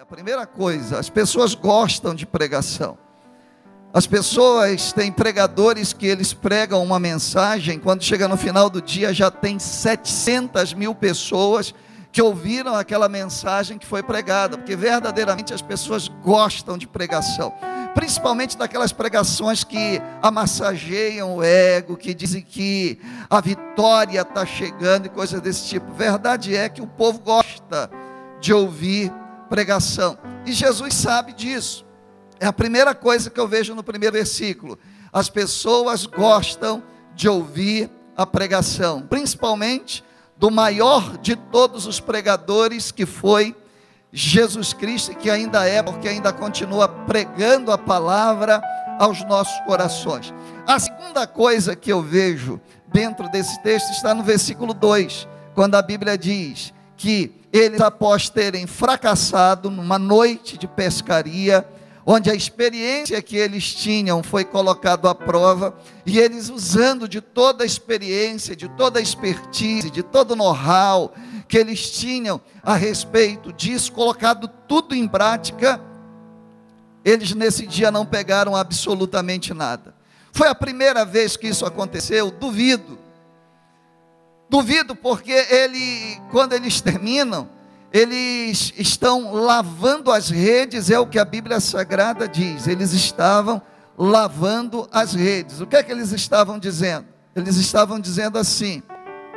A primeira coisa, as pessoas gostam de pregação. As pessoas têm pregadores que eles pregam uma mensagem, quando chega no final do dia já tem 700 mil pessoas que ouviram aquela mensagem que foi pregada, porque verdadeiramente as pessoas gostam de pregação, principalmente daquelas pregações que amassageiam o ego, que dizem que a vitória está chegando e coisas desse tipo. Verdade é que o povo gosta de ouvir pregação, e Jesus sabe disso. É a primeira coisa que eu vejo no primeiro versículo. As pessoas gostam de ouvir a pregação, principalmente do maior de todos os pregadores, que foi Jesus Cristo, que ainda é, porque ainda continua pregando a palavra aos nossos corações. A segunda coisa que eu vejo dentro desse texto está no versículo 2, quando a Bíblia diz que eles, após terem fracassado numa noite de pescaria, onde a experiência que eles tinham foi colocado à prova, e eles usando de toda a experiência, de toda a expertise, de todo o know-how que eles tinham a respeito disso, colocado tudo em prática, eles nesse dia não pegaram absolutamente nada. Foi a primeira vez que isso aconteceu? Duvido. Duvido porque ele, quando eles terminam, eles estão lavando as redes, é o que a Bíblia Sagrada diz. Eles estavam lavando as redes. O que é que eles estavam dizendo? Eles estavam dizendo assim: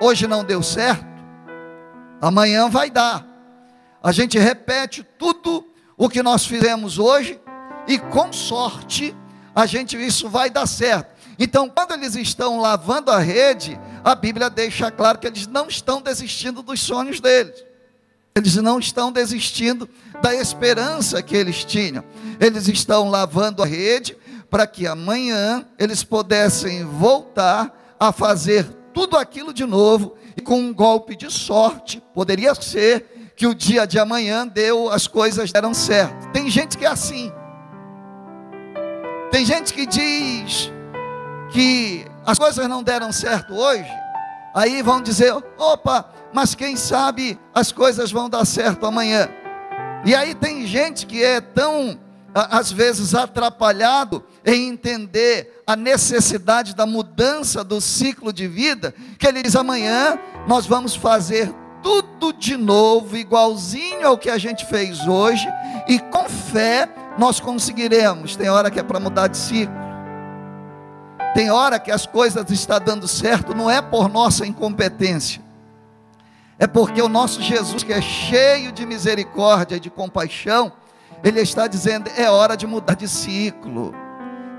hoje não deu certo, amanhã vai dar. A gente repete tudo o que nós fizemos hoje e com sorte a gente isso vai dar certo. Então, quando eles estão lavando a rede, a Bíblia deixa claro que eles não estão desistindo dos sonhos deles. Eles não estão desistindo da esperança que eles tinham. Eles estão lavando a rede para que amanhã eles pudessem voltar a fazer tudo aquilo de novo e com um golpe de sorte, poderia ser que o dia de amanhã deu, as coisas deram certo. Tem gente que é assim. Tem gente que diz que as coisas não deram certo hoje, aí vão dizer: opa, mas quem sabe as coisas vão dar certo amanhã. E aí tem gente que é tão, às vezes, atrapalhado em entender a necessidade da mudança do ciclo de vida, que ele diz: amanhã nós vamos fazer tudo de novo, igualzinho ao que a gente fez hoje, e com fé nós conseguiremos. Tem hora que é para mudar de ciclo. Tem hora que as coisas estão dando certo, não é por nossa incompetência, é porque o nosso Jesus, que é cheio de misericórdia e de compaixão, ele está dizendo: é hora de mudar de ciclo,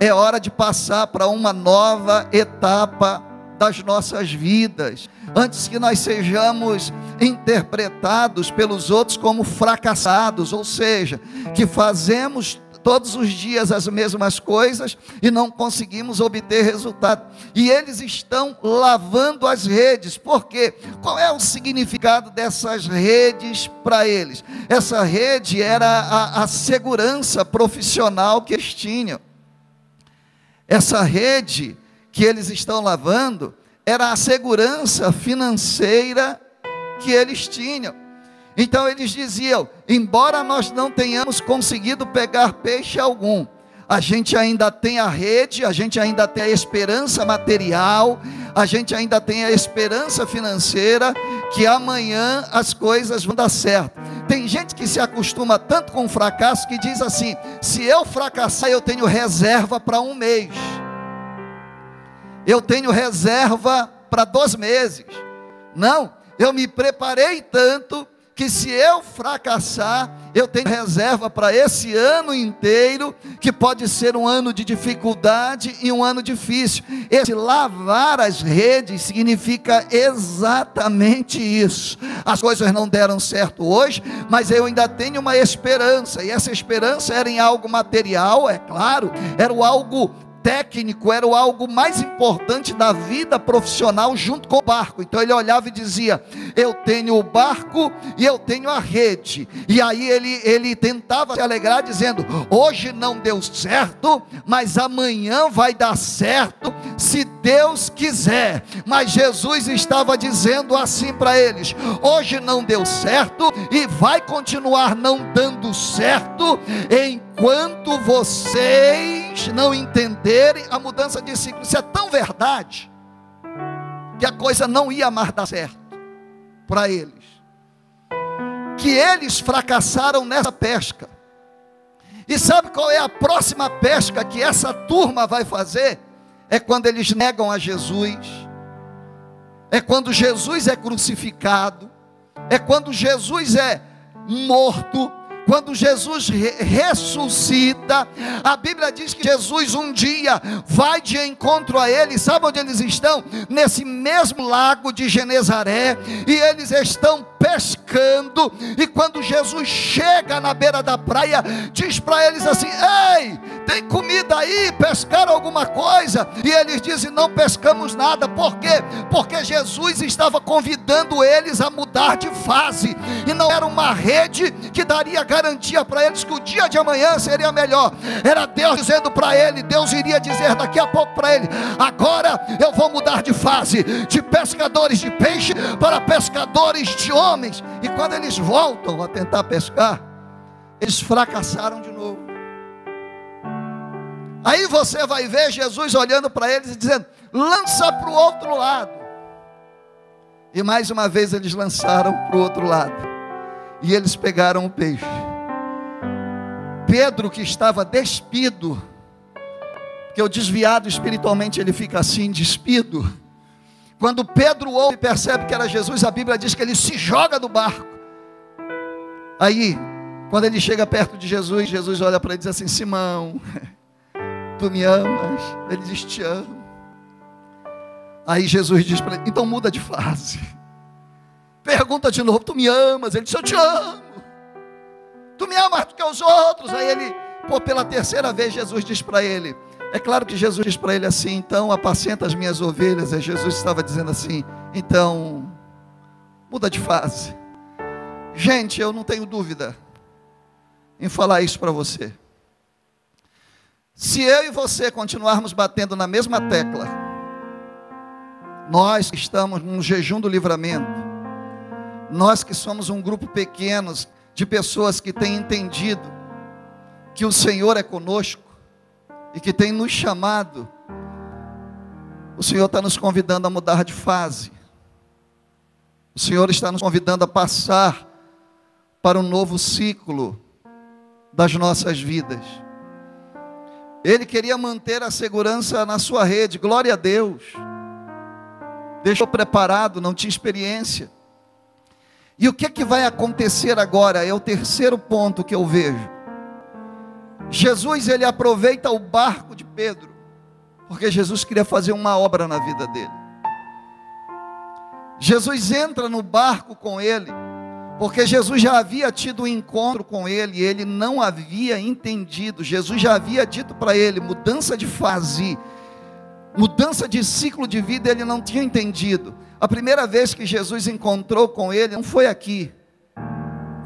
é hora de passar para uma nova etapa das nossas vidas, antes que nós sejamos interpretados pelos outros como fracassados, ou seja, que fazemos todos os dias as mesmas coisas e não conseguimos obter resultado. E eles estão lavando as redes, porque qual é o significado dessas redes para eles? Essa rede era a, a segurança profissional que eles tinham. Essa rede que eles estão lavando era a segurança financeira que eles tinham. Então eles diziam: embora nós não tenhamos conseguido pegar peixe algum, a gente ainda tem a rede, a gente ainda tem a esperança material, a gente ainda tem a esperança financeira que amanhã as coisas vão dar certo. Tem gente que se acostuma tanto com o fracasso que diz assim: se eu fracassar, eu tenho reserva para um mês, eu tenho reserva para dois meses. Não, eu me preparei tanto que se eu fracassar, eu tenho reserva para esse ano inteiro, que pode ser um ano de dificuldade e um ano difícil. Esse lavar as redes significa exatamente isso. As coisas não deram certo hoje, mas eu ainda tenho uma esperança, e essa esperança era em algo material, é claro, era algo técnico era o algo mais importante da vida profissional junto com o barco. Então ele olhava e dizia: Eu tenho o barco e eu tenho a rede. E aí ele, ele tentava se alegrar, dizendo: Hoje não deu certo, mas amanhã vai dar certo, se Deus quiser. Mas Jesus estava dizendo assim para eles: Hoje não deu certo e vai continuar não dando certo enquanto vocês não entenderem a mudança de ciclo. Isso é tão verdade que a coisa não ia mais dar certo para eles. Que eles fracassaram nessa pesca. E sabe qual é a próxima pesca que essa turma vai fazer? É quando eles negam a Jesus. É quando Jesus é crucificado. É quando Jesus é morto quando Jesus ressuscita, a Bíblia diz que Jesus um dia vai de encontro a eles, sabe onde eles estão? Nesse mesmo lago de Genezaré, e eles estão pescando, e quando Jesus chega na beira da praia, diz para eles assim: Ei, tem comida aí? Pescaram alguma coisa? E eles dizem: Não pescamos nada, por quê? Porque Jesus estava convidando eles a mudar de fase, e não era uma rede que daria garantia para eles que o dia de amanhã seria melhor, era Deus dizendo para ele: Deus iria dizer daqui a pouco para ele: Agora eu vou mudar de fase, de pescadores de peixe para pescadores de homens homens, e quando eles voltam a tentar pescar, eles fracassaram de novo. Aí você vai ver Jesus olhando para eles e dizendo: lança para o outro lado. E mais uma vez eles lançaram para o outro lado. E eles pegaram o peixe. Pedro, que estava despido, porque o desviado espiritualmente ele fica assim, despido quando Pedro ouve e percebe que era Jesus, a Bíblia diz que ele se joga do barco. Aí, quando ele chega perto de Jesus, Jesus olha para ele e diz assim: Simão, tu me amas? Ele diz: Te amo. Aí Jesus diz para ele: Então muda de fase. Pergunta de novo: Tu me amas? Ele diz: Eu te amo. Tu me amas do que os outros? Aí ele, pô, pela terceira vez, Jesus diz para ele: é claro que Jesus diz para ele assim: então apacenta as minhas ovelhas. E Jesus estava dizendo assim: então muda de fase. Gente, eu não tenho dúvida em falar isso para você. Se eu e você continuarmos batendo na mesma tecla, nós que estamos num jejum do livramento, nós que somos um grupo pequeno de pessoas que têm entendido que o Senhor é conosco, e que tem nos chamado, o Senhor está nos convidando a mudar de fase. O Senhor está nos convidando a passar para um novo ciclo das nossas vidas. Ele queria manter a segurança na sua rede, glória a Deus. Deixou preparado, não tinha experiência. E o que, é que vai acontecer agora? É o terceiro ponto que eu vejo. Jesus ele aproveita o barco de Pedro, porque Jesus queria fazer uma obra na vida dele. Jesus entra no barco com ele, porque Jesus já havia tido um encontro com ele e ele não havia entendido. Jesus já havia dito para ele: mudança de fase, mudança de ciclo de vida, ele não tinha entendido. A primeira vez que Jesus encontrou com ele não foi aqui,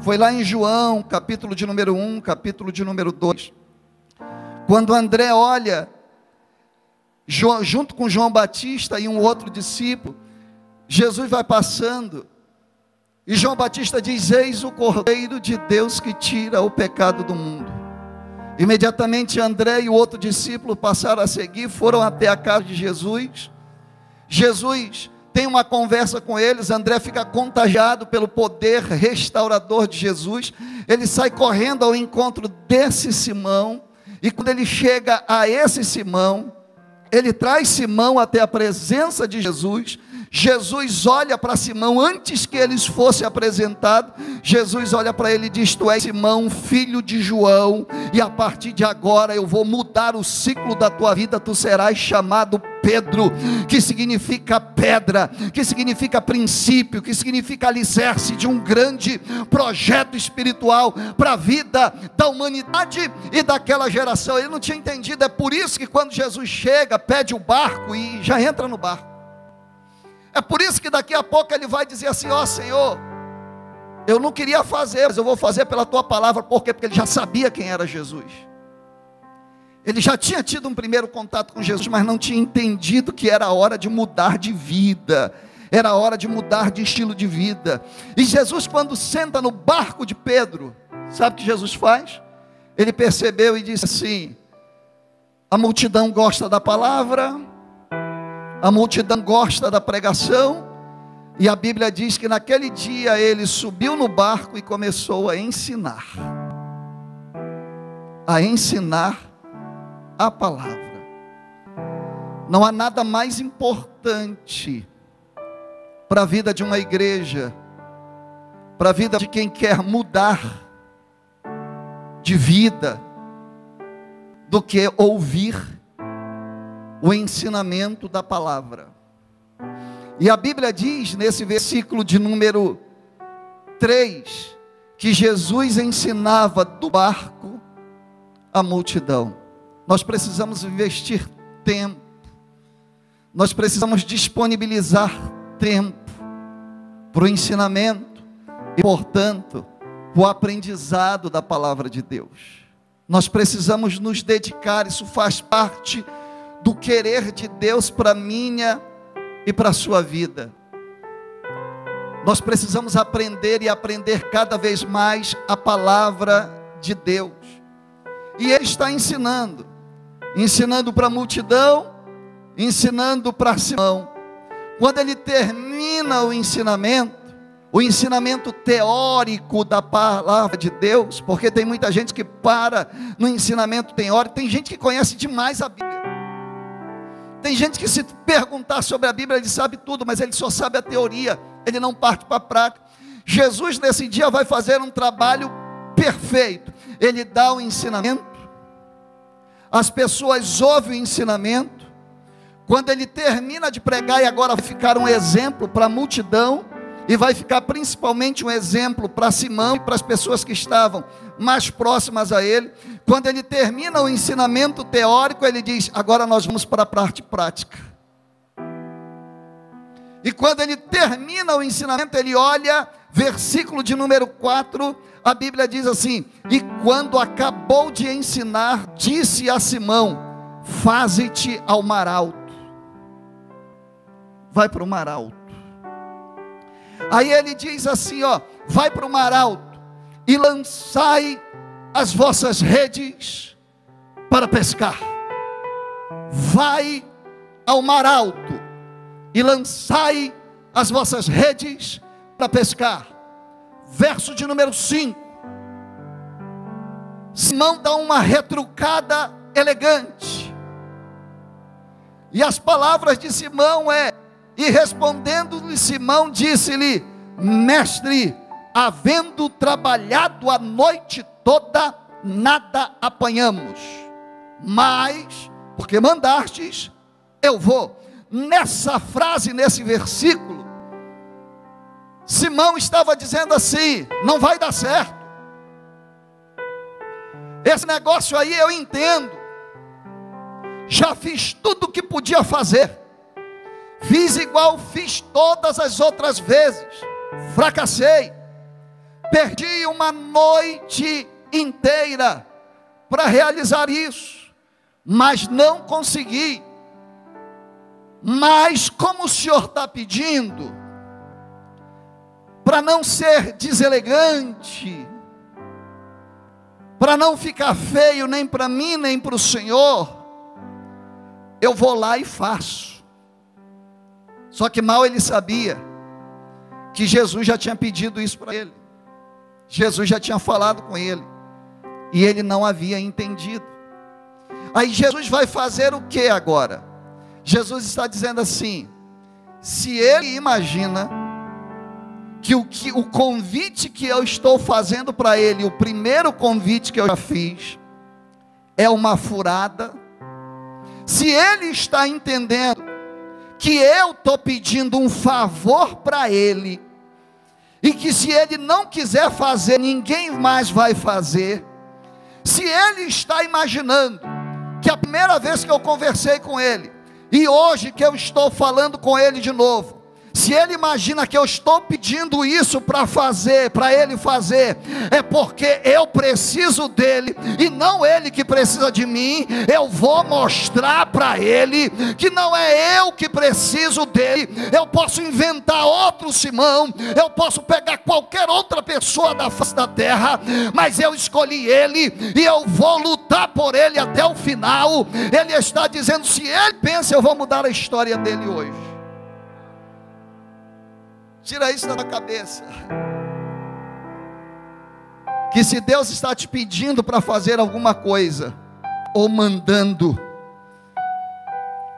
foi lá em João, capítulo de número 1, capítulo de número 2. Quando André olha, junto com João Batista e um outro discípulo, Jesus vai passando, e João Batista diz: Eis o Cordeiro de Deus que tira o pecado do mundo. Imediatamente André e o outro discípulo passaram a seguir, foram até a casa de Jesus. Jesus tem uma conversa com eles, André fica contagiado pelo poder restaurador de Jesus. Ele sai correndo ao encontro desse Simão, e quando ele chega a esse Simão, ele traz Simão até a presença de Jesus. Jesus olha para Simão antes que eles fossem apresentados. Jesus olha para ele e diz: Tu és Simão, filho de João, e a partir de agora eu vou mudar o ciclo da tua vida. Tu serás chamado Pedro, que significa pedra, que significa princípio, que significa alicerce de um grande projeto espiritual para a vida da humanidade e daquela geração. Ele não tinha entendido, é por isso que quando Jesus chega, pede o barco e já entra no barco. É por isso que daqui a pouco ele vai dizer assim: Ó oh, Senhor, eu não queria fazer, mas eu vou fazer pela tua palavra, por quê? Porque ele já sabia quem era Jesus. Ele já tinha tido um primeiro contato com Jesus, mas não tinha entendido que era hora de mudar de vida, era hora de mudar de estilo de vida. E Jesus, quando senta no barco de Pedro, sabe o que Jesus faz? Ele percebeu e disse assim: a multidão gosta da palavra, a multidão gosta da pregação, e a Bíblia diz que naquele dia ele subiu no barco e começou a ensinar. A ensinar a palavra. Não há nada mais importante para a vida de uma igreja, para a vida de quem quer mudar de vida, do que ouvir o ensinamento da palavra. E a Bíblia diz nesse versículo de número 3 que Jesus ensinava do barco a multidão. Nós precisamos investir tempo, nós precisamos disponibilizar tempo para o ensinamento e, portanto, o aprendizado da palavra de Deus. Nós precisamos nos dedicar, isso faz parte do querer de Deus para minha e para a sua vida. Nós precisamos aprender e aprender cada vez mais a palavra de Deus. E Ele está ensinando, ensinando para a multidão, ensinando para Simão. Quando ele termina o ensinamento, o ensinamento teórico da palavra de Deus, porque tem muita gente que para no ensinamento teórico, tem gente que conhece demais a Bíblia. Tem gente que se perguntar sobre a Bíblia, ele sabe tudo, mas ele só sabe a teoria, ele não parte para a prática. Jesus nesse dia vai fazer um trabalho perfeito. Ele dá o ensinamento, as pessoas ouvem o ensinamento. Quando ele termina de pregar, e agora ficar um exemplo para a multidão, e vai ficar principalmente um exemplo para Simão e para as pessoas que estavam mais próximas a ele. Quando ele termina o ensinamento teórico, ele diz: agora nós vamos para a parte prática. E quando ele termina o ensinamento, ele olha, versículo de número 4, a Bíblia diz assim: E quando acabou de ensinar, disse a Simão: Faze-te ao mar alto. Vai para o mar alto. Aí ele diz assim: ó, vai para o mar alto e lançai as vossas redes para pescar. Vai ao mar alto e lançai as vossas redes para pescar. Verso de número 5. Simão dá uma retrucada elegante. E as palavras de Simão é: e respondendo-lhe Simão, disse-lhe: Mestre, havendo trabalhado a noite toda, nada apanhamos. Mas, porque mandastes, eu vou. Nessa frase, nesse versículo, Simão estava dizendo assim: não vai dar certo. Esse negócio aí eu entendo. Já fiz tudo o que podia fazer. Fiz igual fiz todas as outras vezes. Fracassei. Perdi uma noite inteira para realizar isso, mas não consegui. Mas como o Senhor está pedindo, para não ser deselegante, para não ficar feio nem para mim nem para o Senhor, eu vou lá e faço. Só que mal ele sabia que Jesus já tinha pedido isso para ele. Jesus já tinha falado com ele. E ele não havia entendido. Aí Jesus vai fazer o que agora? Jesus está dizendo assim: se ele imagina que o, que o convite que eu estou fazendo para ele, o primeiro convite que eu já fiz, é uma furada, se ele está entendendo que eu estou pedindo um favor para ele, e que se ele não quiser fazer, ninguém mais vai fazer, se ele está imaginando que a primeira vez que eu conversei com ele, e hoje que eu estou falando com ele de novo, se ele imagina que eu estou pedindo isso para fazer, para ele fazer, é porque eu preciso dele e não ele que precisa de mim. Eu vou mostrar para ele que não é eu que preciso dele. Eu posso inventar outro Simão, eu posso pegar qualquer outra pessoa da face da terra, mas eu escolhi ele e eu vou lutar por ele até o final. Ele está dizendo: se ele pensa, eu vou mudar a história dele hoje. Tira isso da cabeça. Que se Deus está te pedindo para fazer alguma coisa, ou mandando,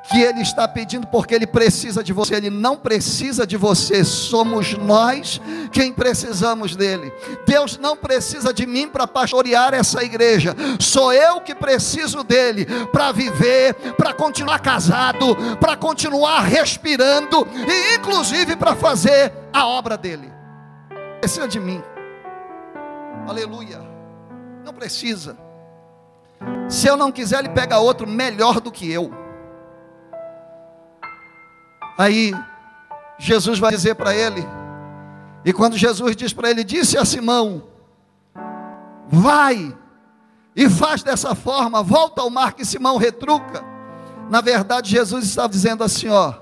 que Ele está pedindo porque Ele precisa de você, Ele não precisa de você, somos nós quem precisamos dEle. Deus não precisa de mim para pastorear essa igreja, sou eu que preciso dEle para viver, para continuar casado, para continuar respirando e inclusive para fazer a obra dEle. Precisa de mim, aleluia, não precisa. Se eu não quiser, Ele pega outro melhor do que eu. Aí Jesus vai dizer para ele, e quando Jesus diz para ele, disse a Simão: Vai e faz dessa forma, volta ao mar que Simão retruca. Na verdade, Jesus estava dizendo assim: ó,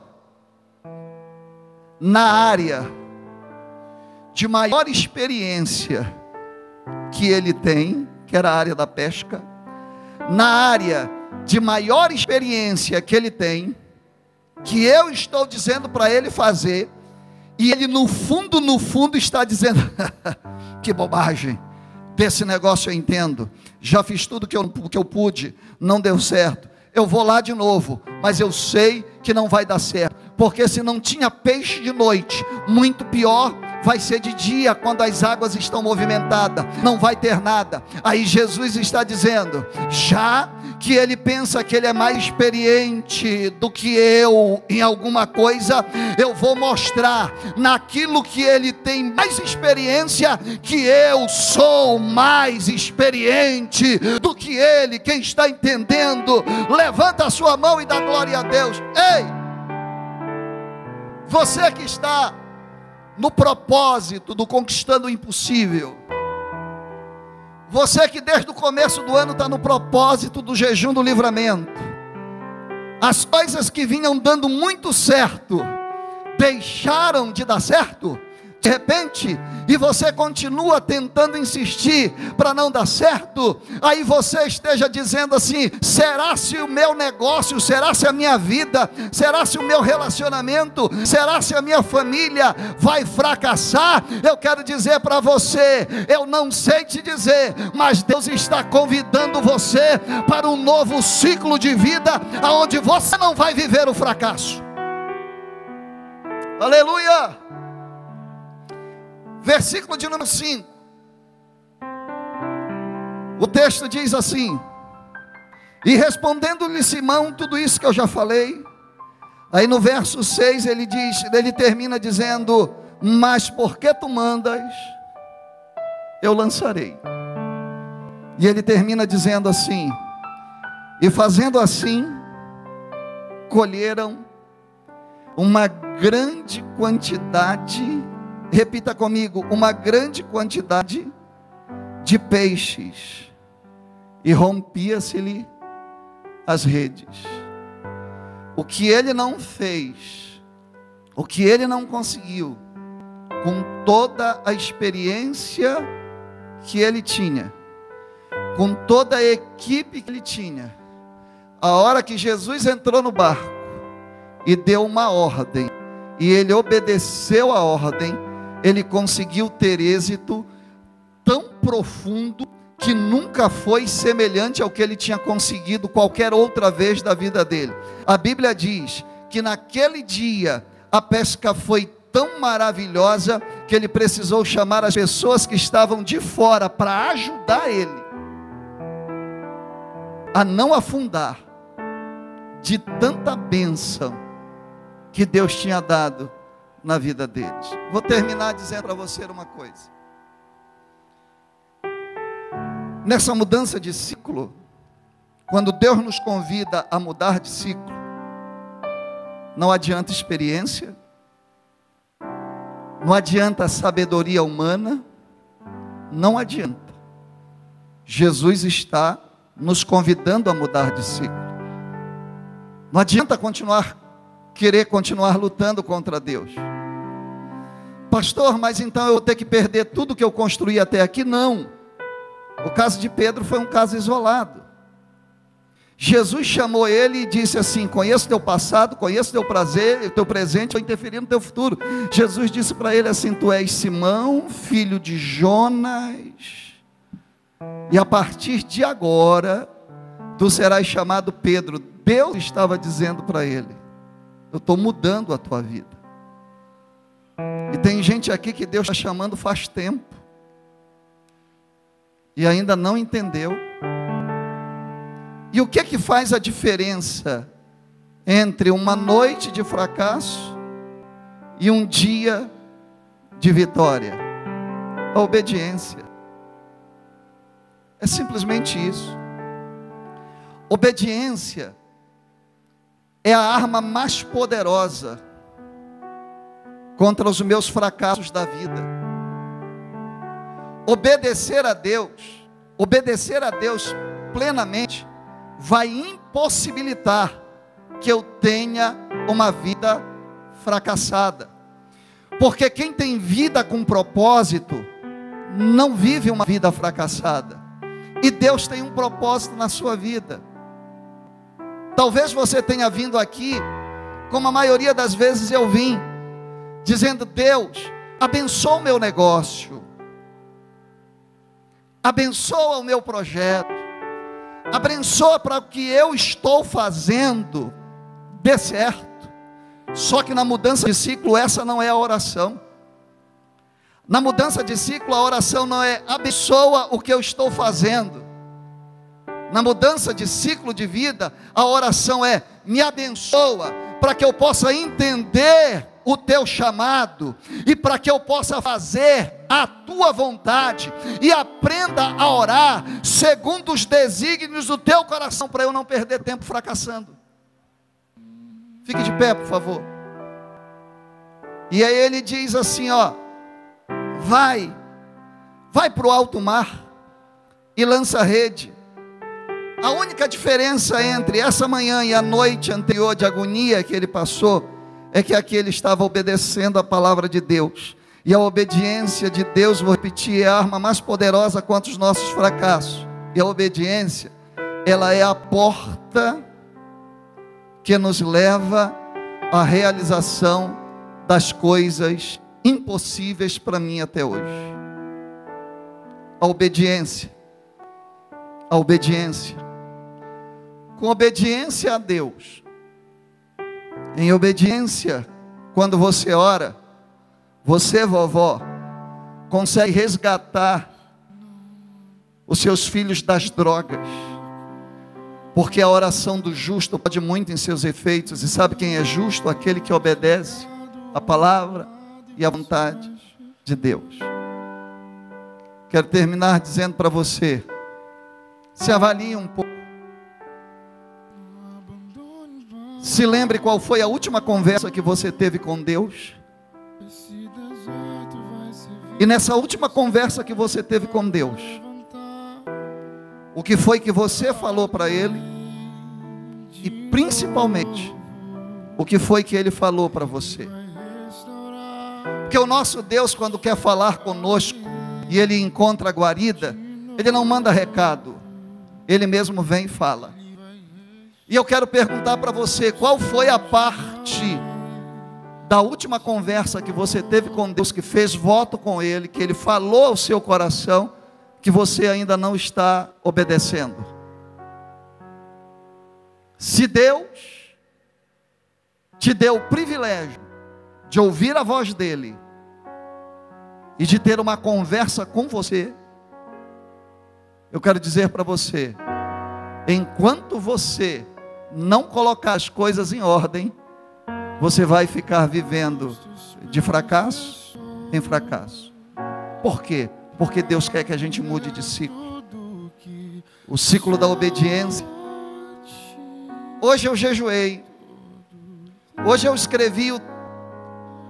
na área de maior experiência que ele tem, que era a área da pesca, na área de maior experiência que ele tem, que eu estou dizendo para ele fazer, e ele no fundo, no fundo está dizendo: que bobagem, desse negócio eu entendo, já fiz tudo que eu, que eu pude, não deu certo, eu vou lá de novo, mas eu sei que não vai dar certo, porque se não tinha peixe de noite, muito pior vai ser de dia quando as águas estão movimentadas, não vai ter nada. Aí Jesus está dizendo: já que ele pensa que ele é mais experiente do que eu em alguma coisa, eu vou mostrar naquilo que ele tem mais experiência, que eu sou mais experiente do que ele. Quem está entendendo, levanta a sua mão e dá glória a Deus. Ei! Você que está no propósito do conquistando o impossível. Você que desde o começo do ano está no propósito do jejum do livramento. As coisas que vinham dando muito certo deixaram de dar certo de repente, e você continua tentando insistir para não dar certo, aí você esteja dizendo assim: será se o meu negócio, será se a minha vida, será se o meu relacionamento, será se a minha família vai fracassar? Eu quero dizer para você, eu não sei te dizer, mas Deus está convidando você para um novo ciclo de vida, aonde você não vai viver o fracasso. Aleluia! Versículo de número 5. O texto diz assim: E respondendo-lhe Simão, tudo isso que eu já falei. Aí no verso 6 ele diz, ele termina dizendo: Mas por que tu mandas? Eu lançarei. E ele termina dizendo assim: E fazendo assim, colheram uma grande quantidade repita comigo, uma grande quantidade de peixes, e rompia-se-lhe as redes. O que ele não fez, o que ele não conseguiu, com toda a experiência que ele tinha, com toda a equipe que ele tinha, a hora que Jesus entrou no barco e deu uma ordem, e ele obedeceu a ordem, ele conseguiu ter êxito tão profundo que nunca foi semelhante ao que ele tinha conseguido qualquer outra vez da vida dele. A Bíblia diz que naquele dia a pesca foi tão maravilhosa que ele precisou chamar as pessoas que estavam de fora para ajudar ele a não afundar de tanta bênção que Deus tinha dado na vida deles. Vou terminar dizendo para você uma coisa. Nessa mudança de ciclo, quando Deus nos convida a mudar de ciclo, não adianta experiência, não adianta sabedoria humana, não adianta. Jesus está nos convidando a mudar de ciclo. Não adianta continuar querer continuar lutando contra Deus. Pastor, mas então eu vou ter que perder tudo que eu construí até aqui? Não. O caso de Pedro foi um caso isolado. Jesus chamou ele e disse assim: Conheço teu passado, conheço teu prazer, teu presente, vou interferir no teu futuro. Jesus disse para ele assim: Tu és Simão, filho de Jonas, e a partir de agora, tu serás chamado Pedro. Deus estava dizendo para ele: Eu estou mudando a tua vida. E tem gente aqui que Deus está chamando faz tempo. E ainda não entendeu. E o que é que faz a diferença entre uma noite de fracasso e um dia de vitória? A obediência. É simplesmente isso. Obediência é a arma mais poderosa contra os meus fracassos da vida. Obedecer a Deus, obedecer a Deus plenamente, vai impossibilitar que eu tenha uma vida fracassada. Porque quem tem vida com propósito, não vive uma vida fracassada. E Deus tem um propósito na sua vida. Talvez você tenha vindo aqui, como a maioria das vezes eu vim, dizendo: Deus, abençoa o meu negócio, abençoa o meu projeto, abençoa para o que eu estou fazendo dê certo. Só que na mudança de ciclo, essa não é a oração. Na mudança de ciclo, a oração não é abençoa o que eu estou fazendo. Na mudança de ciclo de vida, a oração é me abençoa para que eu possa entender o teu chamado e para que eu possa fazer a tua vontade e aprenda a orar segundo os desígnios do teu coração para eu não perder tempo fracassando. Fique de pé, por favor. E aí ele diz assim, ó: Vai, vai para o alto mar e lança a rede. A única diferença entre essa manhã e a noite anterior de agonia que ele passou é que aqui ele estava obedecendo a palavra de Deus. E a obediência de Deus, vou repetir, é a arma mais poderosa contra os nossos fracassos. E a obediência, ela é a porta que nos leva à realização das coisas impossíveis para mim até hoje. A obediência. A obediência. Com obediência a Deus, em obediência, quando você ora, você, vovó, consegue resgatar os seus filhos das drogas. Porque a oração do justo pode muito em seus efeitos. E sabe quem é justo? Aquele que obedece a palavra e a vontade de Deus. Quero terminar dizendo para você: se avalie um pouco. Se lembre qual foi a última conversa que você teve com Deus. E nessa última conversa que você teve com Deus, o que foi que você falou para Ele? E principalmente, o que foi que Ele falou para você? Porque o nosso Deus, quando quer falar conosco e Ele encontra a guarida, Ele não manda recado, Ele mesmo vem e fala. E eu quero perguntar para você: qual foi a parte da última conversa que você teve com Deus, que fez voto com Ele, que Ele falou ao seu coração, que você ainda não está obedecendo? Se Deus te deu o privilégio de ouvir a voz dele e de ter uma conversa com você, eu quero dizer para você, enquanto você não colocar as coisas em ordem, você vai ficar vivendo de fracasso em fracasso. Por quê? Porque Deus quer que a gente mude de ciclo. O ciclo da obediência. Hoje eu jejuei. Hoje eu escrevi o,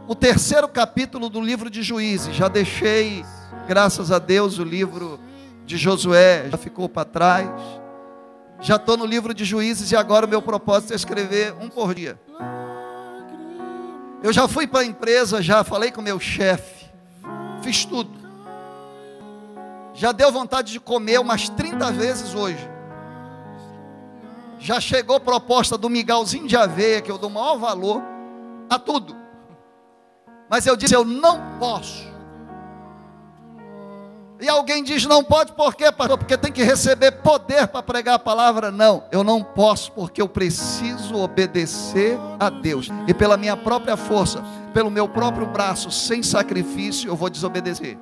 o terceiro capítulo do livro de Juízes. Já deixei, graças a Deus, o livro de Josué já ficou para trás. Já estou no livro de Juízes e agora o meu propósito é escrever um por dia. Eu já fui para a empresa, já falei com o meu chefe, fiz tudo. Já deu vontade de comer umas 30 vezes hoje. Já chegou proposta do migalzinho de aveia, que eu dou maior valor a tudo. Mas eu disse, eu não posso. E alguém diz, não pode, por quê, pastor? Porque tem que receber poder para pregar a palavra. Não, eu não posso, porque eu preciso obedecer a Deus. E pela minha própria força, pelo meu próprio braço, sem sacrifício, eu vou desobedecer.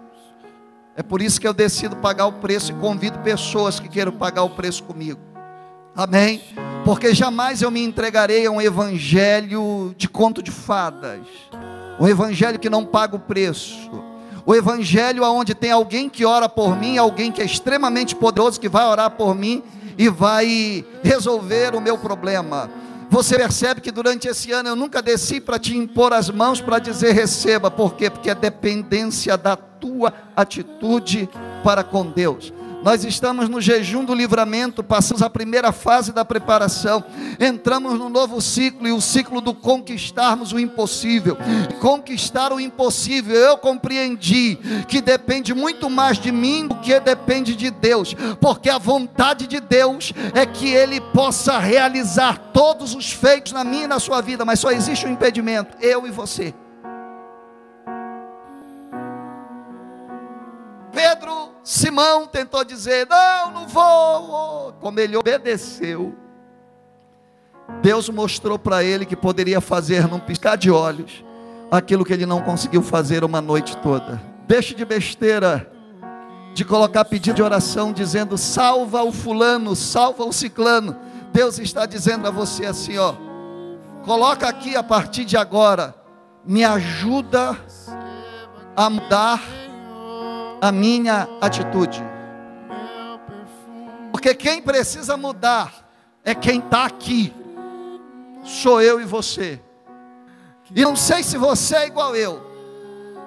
É por isso que eu decido pagar o preço e convido pessoas que queiram pagar o preço comigo. Amém? Porque jamais eu me entregarei a um evangelho de conto de fadas. Um evangelho que não paga o preço o evangelho onde tem alguém que ora por mim, alguém que é extremamente poderoso que vai orar por mim e vai resolver o meu problema. Você percebe que durante esse ano eu nunca desci para te impor as mãos para dizer receba, por quê? Porque é dependência da tua atitude para com Deus. Nós estamos no jejum do livramento, passamos a primeira fase da preparação, entramos no novo ciclo e o ciclo do conquistarmos o impossível. Conquistar o impossível, eu compreendi que depende muito mais de mim do que depende de Deus, porque a vontade de Deus é que Ele possa realizar todos os feitos na minha e na sua vida, mas só existe um impedimento: eu e você. Simão tentou dizer: Não, não vou. Como ele obedeceu, Deus mostrou para ele que poderia fazer num piscar de olhos aquilo que ele não conseguiu fazer uma noite toda. Deixe de besteira de colocar pedido de oração dizendo: Salva o fulano, salva o ciclano. Deus está dizendo a você assim, ó. Coloca aqui a partir de agora, me ajuda a mudar a minha atitude. Porque quem precisa mudar é quem está aqui, sou eu e você. E não sei se você é igual eu,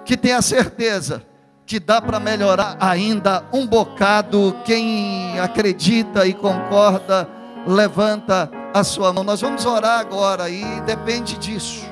que tem a certeza que dá para melhorar ainda um bocado. Quem acredita e concorda, levanta a sua mão. Nós vamos orar agora e depende disso.